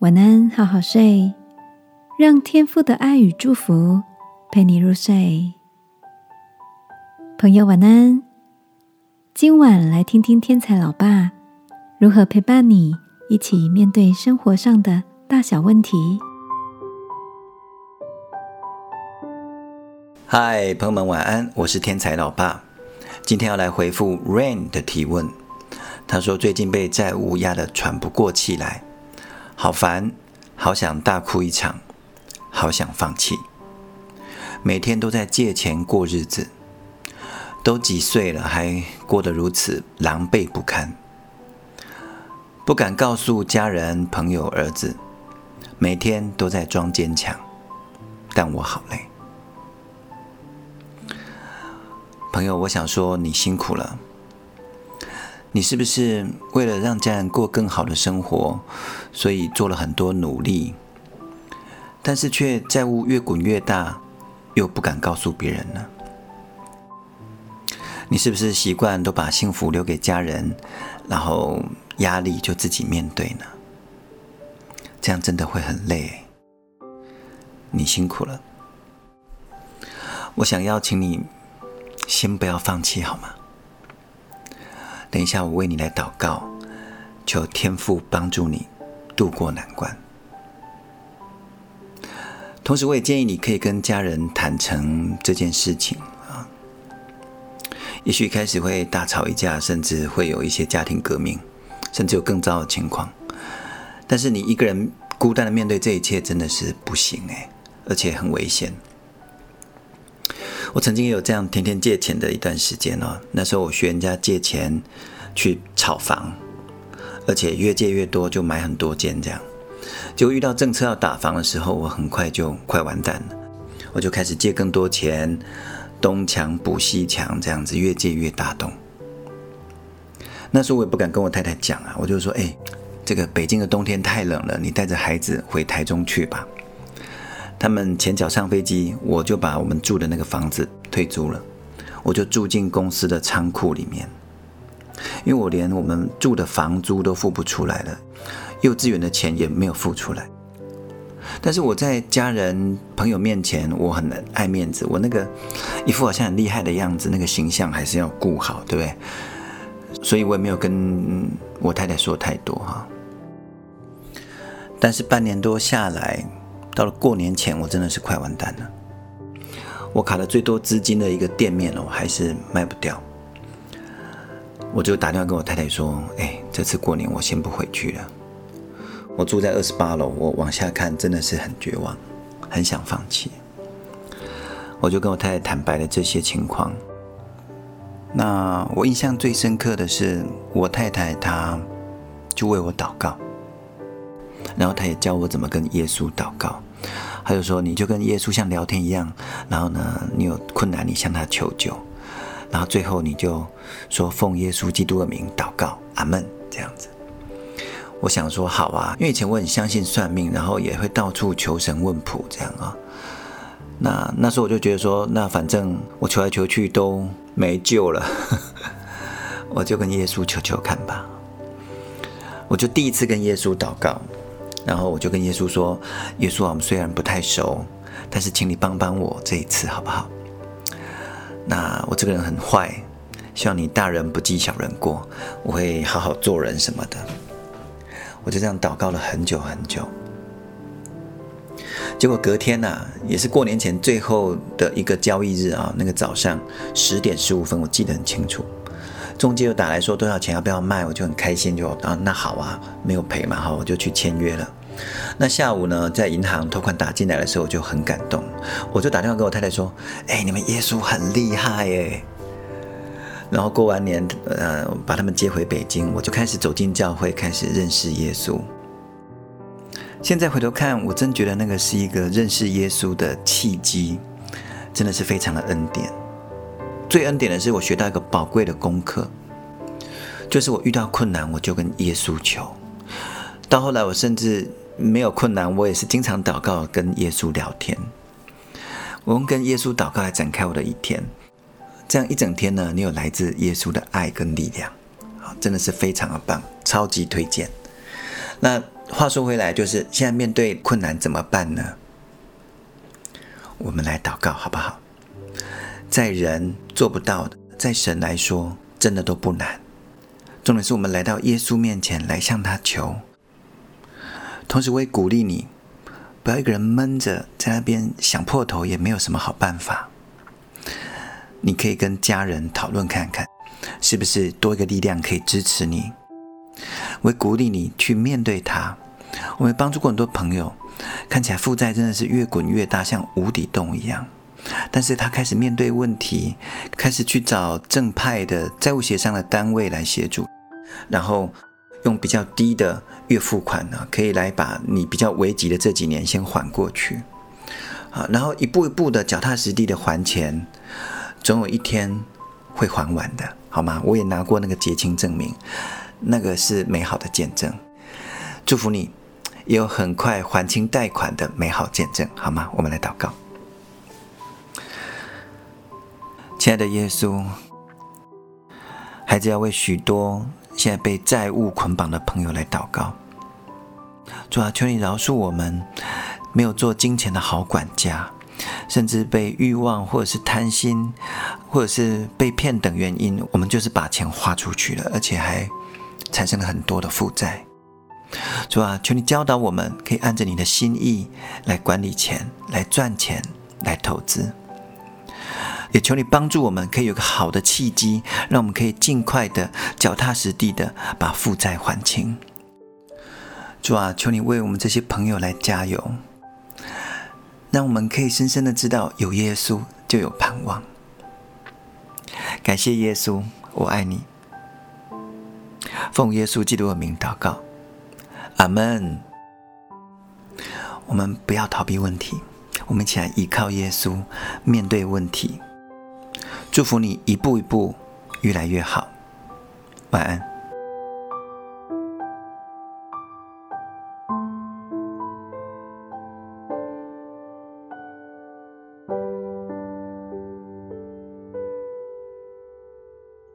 晚安，好好睡，让天父的爱与祝福陪你入睡。朋友，晚安。今晚来听听天才老爸如何陪伴你一起面对生活上的大小问题。嗨，朋友们，晚安，我是天才老爸。今天要来回复 Rain 的提问。他说最近被债务压得喘不过气来。好烦，好想大哭一场，好想放弃。每天都在借钱过日子，都几岁了还过得如此狼狈不堪，不敢告诉家人、朋友、儿子，每天都在装坚强，但我好累。朋友，我想说你辛苦了。你是不是为了让家人过更好的生活，所以做了很多努力，但是却债务越滚越大，又不敢告诉别人呢？你是不是习惯都把幸福留给家人，然后压力就自己面对呢？这样真的会很累。你辛苦了，我想邀请你，先不要放弃，好吗？等一下，我为你来祷告，求天父帮助你度过难关。同时，我也建议你可以跟家人坦诚这件事情啊。也许开始会大吵一架，甚至会有一些家庭革命，甚至有更糟的情况。但是你一个人孤单的面对这一切，真的是不行哎，而且很危险。我曾经也有这样天天借钱的一段时间哦。那时候我学人家借钱去炒房，而且越借越多，就买很多间这样。就遇到政策要打房的时候，我很快就快完蛋了。我就开始借更多钱，东墙补西墙，这样子越借越大洞。那时候我也不敢跟我太太讲啊，我就说：“哎，这个北京的冬天太冷了，你带着孩子回台中去吧。”他们前脚上飞机，我就把我们住的那个房子退租了，我就住进公司的仓库里面，因为我连我们住的房租都付不出来了，幼稚园的钱也没有付出来。但是我在家人朋友面前，我很爱面子，我那个一副好像很厉害的样子，那个形象还是要顾好，对不对？所以我也没有跟我太太说太多哈。但是半年多下来。到了过年前，我真的是快完蛋了。我卡了最多资金的一个店面了，我还是卖不掉。我就打电话跟我太太说：“哎，这次过年我先不回去了。我住在二十八楼，我往下看真的是很绝望，很想放弃。”我就跟我太太坦白了这些情况。那我印象最深刻的是，我太太她就为我祷告。然后他也教我怎么跟耶稣祷告，他就说你就跟耶稣像聊天一样，然后呢，你有困难你向他求救，然后最后你就说奉耶稣基督的名祷告，阿门这样子。我想说好啊，因为以前我很相信算命，然后也会到处求神问卜这样啊。那那时候我就觉得说，那反正我求来求去都没救了，我就跟耶稣求求看吧。我就第一次跟耶稣祷告。然后我就跟耶稣说：“耶稣啊，我们虽然不太熟，但是请你帮帮我这一次好不好？那我这个人很坏，希望你大人不计小人过，我会好好做人什么的。”我就这样祷告了很久很久。结果隔天呐，也是过年前最后的一个交易日啊，那个早上十点十五分，我记得很清楚。中介又打来说多少钱要不要卖，我就很开心，就啊那好啊，没有赔嘛，好我就去签约了。那下午呢，在银行投款打进来的时候，我就很感动，我就打电话跟我太太说：“哎，你们耶稣很厉害耶。”然后过完年，呃，把他们接回北京，我就开始走进教会，开始认识耶稣。现在回头看，我真觉得那个是一个认识耶稣的契机，真的是非常的恩典。最恩典的是，我学到一个宝贵的功课，就是我遇到困难，我就跟耶稣求。到后来，我甚至没有困难，我也是经常祷告，跟耶稣聊天。我用跟耶稣祷告来展开我的一天，这样一整天呢，你有来自耶稣的爱跟力量，真的是非常的棒，超级推荐。那话说回来，就是现在面对困难怎么办呢？我们来祷告好不好？在人做不到的，在神来说真的都不难。重点是我们来到耶稣面前来向他求。同时，我也鼓励你，不要一个人闷着在那边想破头，也没有什么好办法。你可以跟家人讨论看看，是不是多一个力量可以支持你。我鼓励你去面对他。我们帮助过很多朋友，看起来负债真的是越滚越大，像无底洞一样。但是他开始面对问题，开始去找正派的债务协商的单位来协助，然后用比较低的月付款呢，可以来把你比较危急的这几年先还过去。啊，然后一步一步的脚踏实地的还钱，总有一天会还完的，好吗？我也拿过那个结清证明，那个是美好的见证。祝福你，也有很快还清贷款的美好见证，好吗？我们来祷告。亲爱的耶稣，孩子要为许多现在被债务捆绑的朋友来祷告。主啊，求你饶恕我们，没有做金钱的好管家，甚至被欲望或者是贪心，或者是被骗等原因，我们就是把钱花出去了，而且还产生了很多的负债。主啊，求你教导我们，可以按着你的心意来管理钱，来赚钱，来投资。也求你帮助我们，可以有个好的契机，让我们可以尽快的、脚踏实地的把负债还清。主啊，求你为我们这些朋友来加油，让我们可以深深的知道，有耶稣就有盼望。感谢耶稣，我爱你。奉耶稣基督的名祷告，阿门。我们不要逃避问题，我们一起来依靠耶稣，面对问题。祝福你一步一步越来越好，晚安。